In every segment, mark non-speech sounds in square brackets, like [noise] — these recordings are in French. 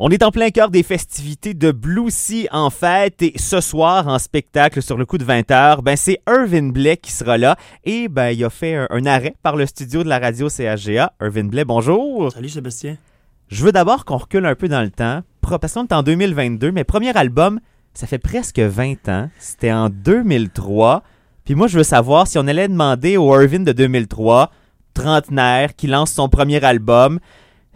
On est en plein cœur des festivités de Blue Sea en fête et ce soir en spectacle sur le coup de 20h, ben c'est Irvin Blais qui sera là et ben il a fait un, un arrêt par le studio de la radio CHGA. Irvin Blais, bonjour. Salut Sébastien. Je veux d'abord qu'on recule un peu dans le temps. Parce qu'on est en 2022, mais premier album, ça fait presque 20 ans. C'était en 2003. Puis moi, je veux savoir si on allait demander au Irvin de 2003, trentenaire, qui lance son premier album,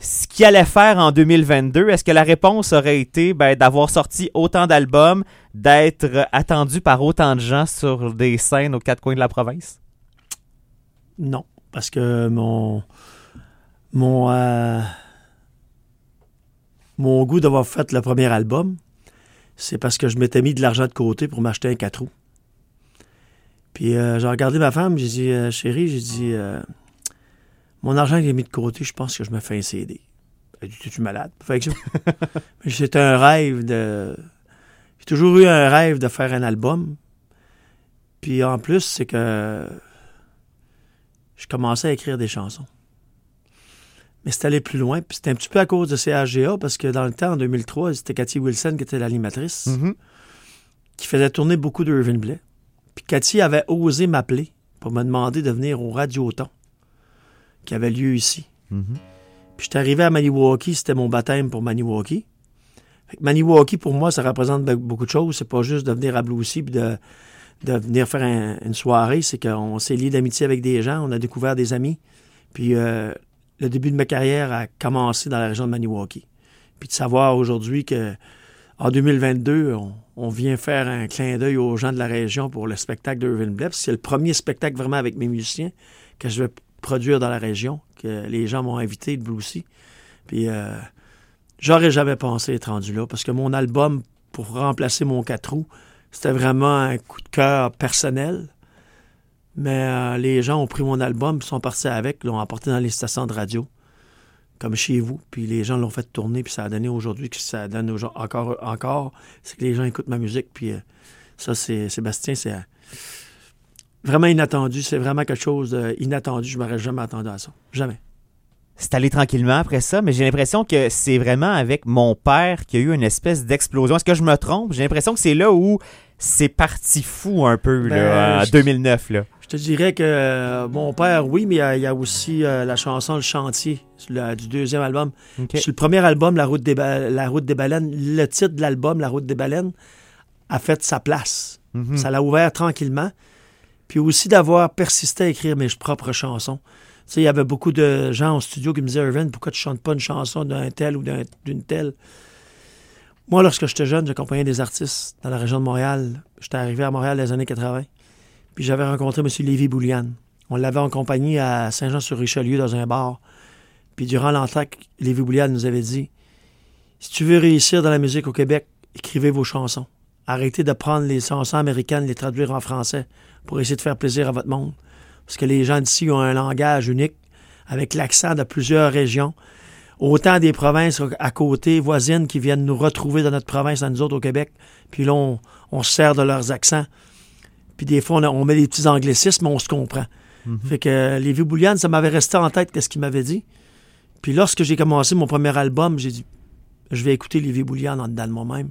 ce qu'il allait faire en 2022. Est-ce que la réponse aurait été ben, d'avoir sorti autant d'albums, d'être attendu par autant de gens sur des scènes aux quatre coins de la province? Non, parce que mon mon euh, mon goût d'avoir fait le premier album, c'est parce que je m'étais mis de l'argent de côté pour m'acheter un 4 roues. Puis euh, j'ai regardé ma femme, j'ai dit euh, chérie, j'ai dit mon argent que j'ai mis de côté, je pense que je me fais un CD. Elle dit tu malade Fait que C'était [laughs] un rêve de j'ai toujours eu un rêve de faire un album. Puis en plus, c'est que je commençais à écrire des chansons. Mais c'est allé plus loin. Puis c'était un petit peu à cause de CHGA, parce que dans le temps, en 2003, c'était Cathy Wilson qui était l'animatrice, Mhm. qui faisait tourner beaucoup d'Irvin Blais. Puis Cathy avait osé m'appeler pour me demander de venir au Radioton, qui avait lieu ici. Mhm. Puis j'étais arrivé à Maniwaki, c'était mon baptême pour Maniwaki. Maniwaki, pour moi, ça représente be- beaucoup de choses. C'est pas juste de venir à Blue Sea puis de, de venir faire un- une soirée. C'est qu'on s'est lié d'amitié avec des gens, on a découvert des amis. Puis euh, le début de ma carrière a commencé dans la région de Maniwaki. Puis de savoir aujourd'hui que en 2022, on, on vient faire un clin d'œil aux gens de la région pour le spectacle Blais. Puis C'est le premier spectacle vraiment avec mes musiciens que je vais produire dans la région, que les gens m'ont invité de Blue Sea. Puis euh, j'aurais jamais pensé être rendu là parce que mon album pour remplacer mon 4 roues, c'était vraiment un coup de cœur personnel. Mais euh, les gens ont pris mon album, sont partis avec, l'ont emporté dans les stations de radio, comme chez vous. Puis les gens l'ont fait tourner, puis ça a donné aujourd'hui que ça donne aux gens encore, encore, c'est que les gens écoutent ma musique. Puis euh, ça, c'est Sébastien, c'est vraiment inattendu. C'est vraiment quelque chose d'inattendu. Je m'aurais jamais attendu à ça. Jamais. C'est allé tranquillement après ça, mais j'ai l'impression que c'est vraiment avec mon père qu'il y a eu une espèce d'explosion. Est-ce que je me trompe? J'ai l'impression que c'est là où c'est parti fou un peu, Ben, là, en je- 2009. Là. Je te dirais que euh, mon père, oui, mais il y a, il y a aussi euh, la chanson Le Chantier du deuxième album. Ok. Sur le premier album, La Route des, Ba- La Route des Baleines, le titre de l'album, La Route des Baleines, a fait sa place. Mhm. Ça l'a ouvert tranquillement. Puis aussi d'avoir persisté à écrire mes propres chansons. Tu sais, il y avait beaucoup de gens au studio qui me disaient Irvin, pourquoi tu chantes pas une chanson d'un tel ou d'un- d'une telle? Moi, lorsque j'étais jeune, j'accompagnais des artistes dans la région de Montréal. J'étais arrivé à Montréal dans les années 80. Puis j'avais rencontré M. Lévy Boulian. On l'avait accompagné à Saint-Jean-sur-Richelieu dans un bar. Puis durant l'entraque, Lévy Boulian nous avait dit Si tu veux réussir dans la musique au Québec, écrivez vos chansons. Arrêtez de prendre les chansons américaines, les traduire en français pour essayer de faire plaisir à votre monde. Parce que les gens d'ici ont un langage unique avec l'accent de plusieurs régions. Autant des provinces à côté, voisines, qui viennent nous retrouver dans notre province, à nous autres au Québec. Puis là, on, on se sert de leurs accents. Puis des fois, on, met des petits anglicismes, mais on se comprend. Fait que euh, Lévi Boulian, ça m'avait resté en tête qu'est-ce qu'il m'avait dit. Puis lorsque j'ai commencé mon premier album, j'ai dit, je vais écouter Lévi Boulian en dedans de moi-même.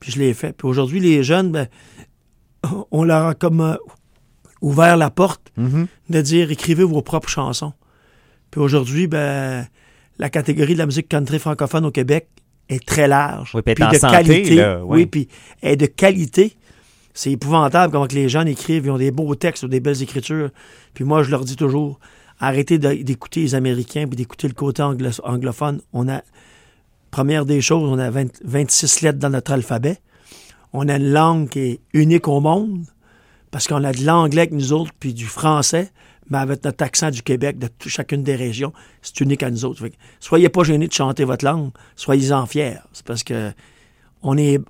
Puis je l'ai fait. Puis aujourd'hui, les jeunes, ben, on leur a comme euh, ouvert la porte Mhm. de dire écrivez vos propres chansons. Puis aujourd'hui, ben, la catégorie de la musique country francophone au Québec est très large. Oui, puis Puis de santé, qualité. là, ouais. Oui, puis est de qualité. C'est épouvantable comment que les jeunes écrivent, ils ont des beaux textes, ont des belles écritures. Puis moi, je leur dis toujours, arrêtez d'écouter les Américains puis d'écouter le côté anglo- anglophone. On a, première des choses, on a 20 26 lettres dans notre alphabet. On a une langue qui est unique au monde parce qu'on a de l'anglais avec nous autres puis du français, mais avec notre accent du Québec, de chacune des régions, c'est unique à nous autres. Soyez pas gênés de chanter votre langue, soyez-en fiers. C'est parce que on est.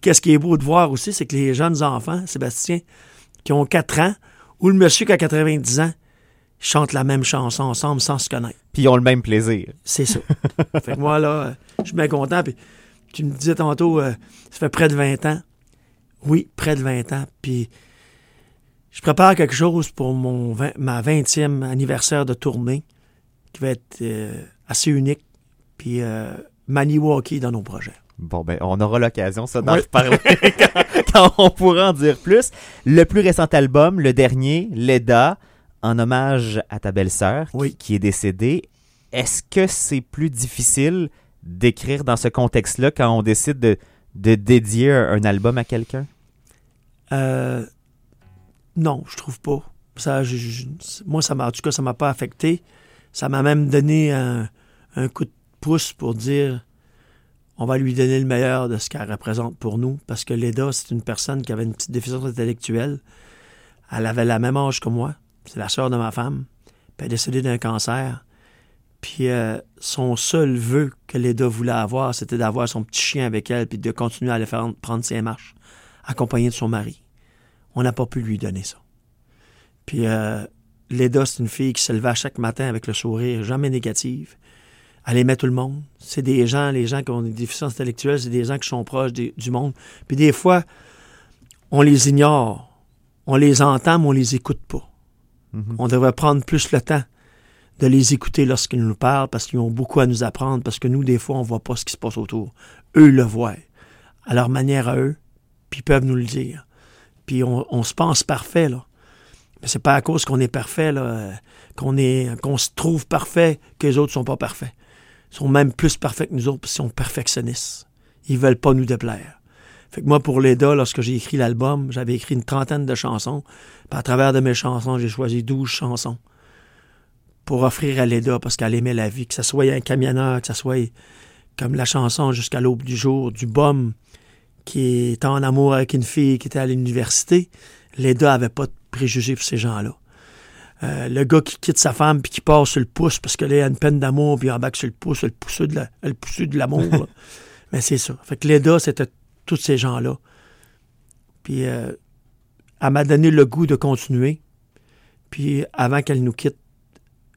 Qu'est-ce qui est beau de voir aussi, c'est que les jeunes enfants, Sébastien, qui ont 4 ans, ou le monsieur qui a 90 ans, chantent la même chanson ensemble sans se connaître. Puis ils ont le même plaisir. C'est ça. [laughs] fait que moi, là, je suis bien content. Puis tu me disais tantôt, euh, ça fait près de 20 ans. Oui, près de 20 ans. Puis je prépare quelque chose pour mon 20 ma 20e anniversaire de tournée qui va être euh, assez unique. Puis euh, Maniwaki dans nos projets. Bon, ben, on aura l'occasion, ça, d'en Oui. reparler [laughs] quand, quand on pourra en dire plus. Le plus récent album, le dernier, Leda, en hommage à ta belle-sœur, qui- Oui. qui, est décédée. Est-ce que c'est plus difficile d'écrire dans ce contexte-là quand on décide de, de dédier un, un album à quelqu'un? Euh, non, je trouve pas. Ça, je- je- moi, ça m'a, en tout cas, ça m'a pas affecté. Ça m'a même donné un, un coup de pouce pour dire on va lui donner le meilleur de ce qu'elle représente pour nous. Parce que Leda, c'est une personne qui avait une petite déficience intellectuelle. Elle avait la même âge que moi. C'est la sœur de ma femme. Puis elle est décédée d'un cancer. Puis euh, son seul vœu que Leda voulait avoir, c'était d'avoir son petit chien avec elle, puis de continuer à aller faire prendre ses marches, accompagnée de son mari. On n'a pas pu lui donner ça. Puis euh, Leda, c'est une fille qui se levait chaque matin avec le sourire, jamais négative. Elle aimait tout le monde. C'est des gens, les gens qui ont des déficiences intellectuelles, c'est des gens qui sont proches du monde. Puis des fois, on les ignore. On les entend, mais on les écoute pas. Mhm. On devrait prendre plus le temps de les écouter lorsqu'ils nous parlent parce qu'ils ont beaucoup à nous apprendre, parce que nous, des fois, on voit pas ce qui se passe autour. Eux le voient, à leur manière à eux, puis ils peuvent nous le dire. Puis on, se pense parfait, là. Mais c'est pas à cause qu'on est parfait, euh, qu'on est, qu'on se trouve parfait que les autres sont pas parfaits. Ils sont même plus parfaits que nous autres parce qu'ils sont perfectionnistes. Ils veulent pas nous déplaire. Fait que moi, pour Leda, lorsque j'ai écrit l'album, j'avais écrit une trentaine de chansons. Puis à travers de mes chansons, j'ai choisi 12 chansons pour offrir à Leda parce qu'elle aimait la vie, que ce soit un camionneur, que ce soit comme la chanson Jusqu'à l'aube du jour du bum qui est en amour avec une fille qui était à l'université. Leda avait pas de préjugés pour ces gens-là. Euh, le gars qui quitte sa femme puis qui part sur le pouce parce que là, il a une peine d'amour puis il embarque sur le pouce, le pousseux de l'amour. [laughs] Mais c'est ça. Fait que Leda, c'était tous ces gens-là. Puis euh, elle m'a donné le goût de continuer. Puis avant qu'elle nous quitte,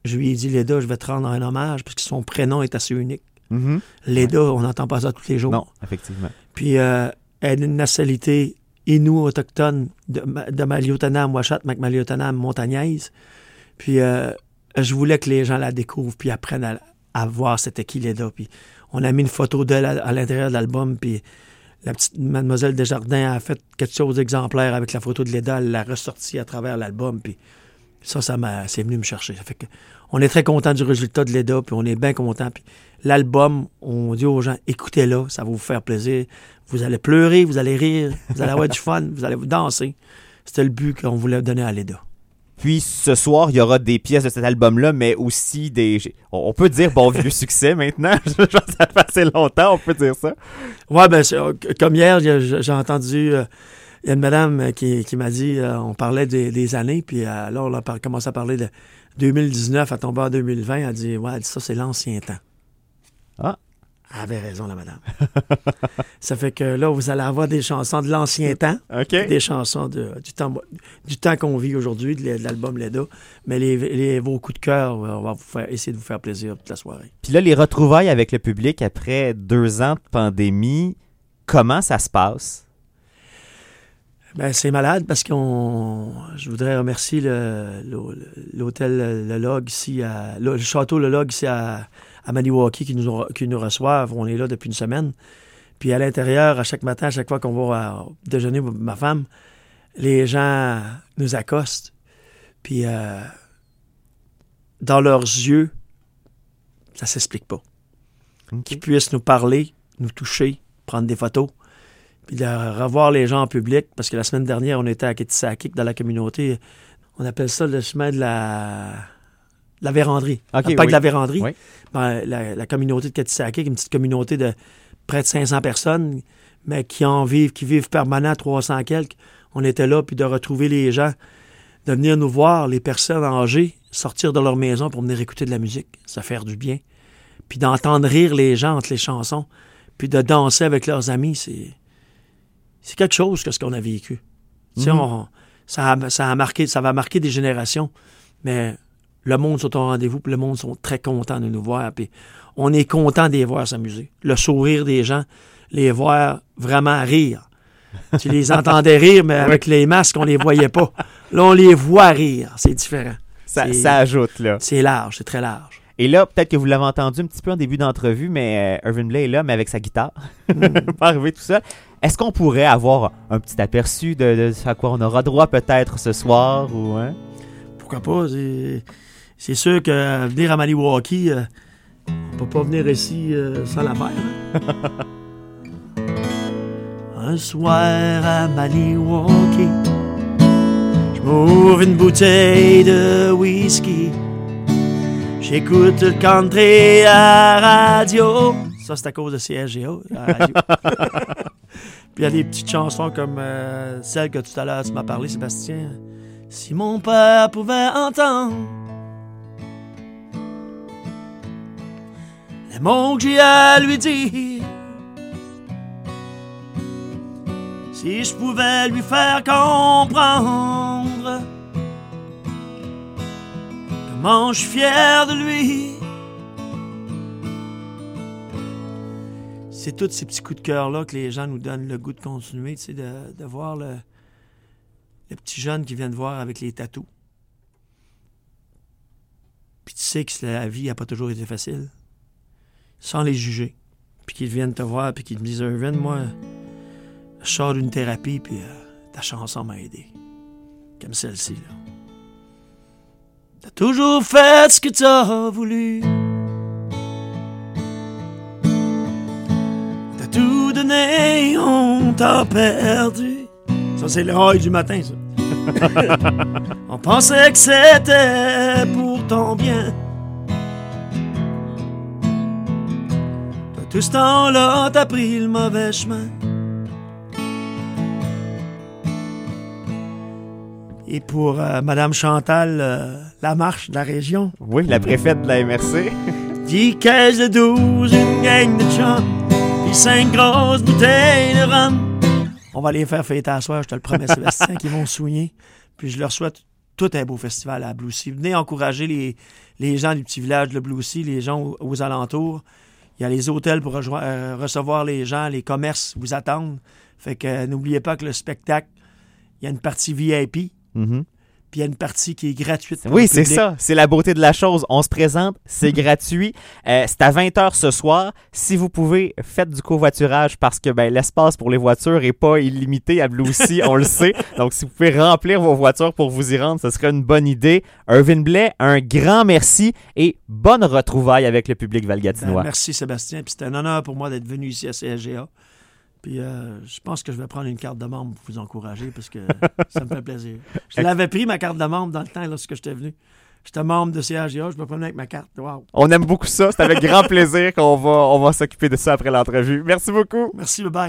je lui ai dit, Leda, je vais te rendre un hommage parce que son prénom est assez unique. Leda, on n'entend pas ça tous les jours. Non, effectivement. Puis euh, elle a une nationalité inou autochtone de, de Maliotanam, Ouachat, Macmaliotanam, montagnaise. Puis euh, je voulais que les gens la découvrent puis apprennent à, à voir c'était qui Leda. Puis on a mis une photo d'elle à, à l'intérieur de l'album. Puis la petite mademoiselle Desjardins a fait quelque chose d'exemplaire avec la photo de Leda. Elle l'a ressortie à travers l'album. Puis ça, ça m'a, c'est venu me chercher. On est très content du résultat de Leda, puis on est bien content. Puis l'album, on dit aux gens, écoutez-le, ça va vous faire plaisir. Vous allez pleurer, vous allez rire, vous allez avoir du fun, vous allez vous danser. C'était le but qu'on voulait donner à Leda. Puis ce soir, il y aura des pièces de cet album-là, mais aussi des. On peut dire bon vieux [laughs] succès maintenant. [laughs] Ça fait assez longtemps, on peut dire ça. Ouais, ben, euh, comme hier, j'ai entendu, euh, il y a une madame euh, qui, qui m'a dit, euh, on parlait des, des années, puis euh, là, on a commencé à parler de 2019 à tomber en 2020. Elle a dit, ouais, elle dit, ça, c'est l'ancien temps. Ah. Elle avait raison, la madame. ça fait que là, vous allez avoir des chansons de l'ancien temps. Des chansons de- du temps, du temps qu'on vit aujourd'hui, de l'album Leda. Mais les, les- vos coups de cœur, on va vous faire, essayer de vous faire plaisir toute la soirée. Puis là, les retrouvailles avec le public après deux ans de pandémie, comment ça se passe? Ben, c'est malade parce qu'on. Je voudrais remercier le- le- l'hôtel Le Log ici, à, le, le château Le Log ici à, à Maniwaki qui nous, ont- qui nous reçoivent. On est là depuis une semaine. Puis à l'intérieur, à chaque matin, à chaque fois qu'on va à- déjeuner, ma femme, les gens nous accostent. Puis euh, dans leurs yeux, ça s'explique pas. Qu'ils puissent nous parler, nous toucher, prendre des photos, puis de revoir les gens en public. Parce que la semaine dernière, on était à Ketisakik, dans la communauté. On appelle ça le chemin de la, la véranderie. Ok, le parc oui. de la véranderie. Oui. Ben, la, la communauté de Ketisakik, une petite communauté de près de 500 personnes, mais qui en vivent, qui vivent permanent 300 quelques. On était là, puis de retrouver les gens, de venir nous voir, les personnes âgées, sortir de leur maison pour venir écouter de la musique, ça fait du bien. Puis d'entendre rire les gens entre les chansons, puis de danser avec leurs amis, c'est c'est quelque chose que ce qu'on a vécu. Mhm. on- ça, a, ça, a marqué, ça va marquer des générations, mais le monde sont au rendez-vous, puis le monde sont très contents de nous voir, puis on est content de les voir s'amuser. Le sourire des gens, les voir vraiment rire. Tu les entendais rire, mais avec les masques, on les voyait pas. Là, on les voit rire. C'est différent. Ça, ajoute, là. C'est large, c'est très large. Et là, peut-être que vous l'avez entendu un petit peu en début d'entrevue, mais euh, Irvin Blay est là, mais avec sa guitare. [laughs] pas arrivé tout seul. Est-ce qu'on pourrait avoir un petit aperçu de, de ce à quoi on aura droit peut-être ce soir ou hein? Pourquoi pas? C'est, sûr que euh, venir à Maniwaki, euh, on peut pas venir ici euh, sans la faire. hein. [laughs] Un soir à Maniwaki, je m'ouvre une bouteille de whisky. J'écoute le country à radio. Ça, c'est à cause de la radio. [laughs] Puis il y a des petites chansons comme euh, celle que tout à l'heure tu m'as parlé, Sébastien. Si mon père pouvait entendre les mots que j'ai à lui dire, si je pouvais lui faire comprendre comment je suis fier de lui. C'est tous ces petits coups de cœur-là que les gens nous donnent le goût de continuer, de, de voir le, le petit jeune qui vient de voir avec les tatous. Puis tu sais que la vie n'a pas toujours été facile. Sans les juger. Puis qu'ils viennent te voir, puis qu'ils te disent Irvin, moi, je sors d'une thérapie, puis euh, ta chanson m'a aidé. Comme celle-ci, là. T'as toujours fait ce que t'as voulu. T'as tout donné, on t'a perdu. Ça, c'est le high du matin, ça. [laughs] on pensait que c'était pour ton bien. Tout ce temps-là, t'as pris le mauvais chemin. Et pour euh, Madame Chantal, euh, la marche de la région. Oui, la préfète de la MRC. 10 caisses de 12, une gang de chums, puis 5 grosses bouteilles de rhum. On va les faire fêter à soir, je te le promets, Sébastien, [laughs] qui vont souigner. Puis je leur souhaite tout un beau festival à Bloussy. Venez encourager les, les gens du petit village de Bloussy, les gens aux, aux alentours. Il y a les hôtels pour euh, recevoir les gens, les commerces vous attendent. Fait que euh, n'oubliez pas que le spectacle, il y a une partie VIP, Mhm. Puis il y a une partie qui est gratuite. pour Oui, c'est ça. C'est la beauté de la chose. On se présente, c'est [laughs] gratuit. Euh, c'est à 20h ce soir. Si vous pouvez, faites du covoiturage parce que ben, l'espace pour les voitures est pas illimité à Bloussy, [laughs] on le sait. Donc, si vous pouvez remplir vos voitures pour vous y rendre, ce serait une bonne idée. Irvin Blais, un grand merci et bonne retrouvaille avec le public Ben, valgatinois. merci Sébastien, puis c'était un honneur pour moi d'être venu ici à CSGA. Puis euh, je pense que je vais prendre une carte de membre pour vous encourager parce que [laughs] ça me fait plaisir. Je l'avais pris ma carte de membre dans le temps lorsque j'étais venu. J'étais membre de CSGA, je me promenais avec ma carte. Wow. On aime beaucoup ça. C'est avec grand plaisir qu'on va, on va s'occuper de ça après l'entrevue. Merci beaucoup. Merci, bye bye.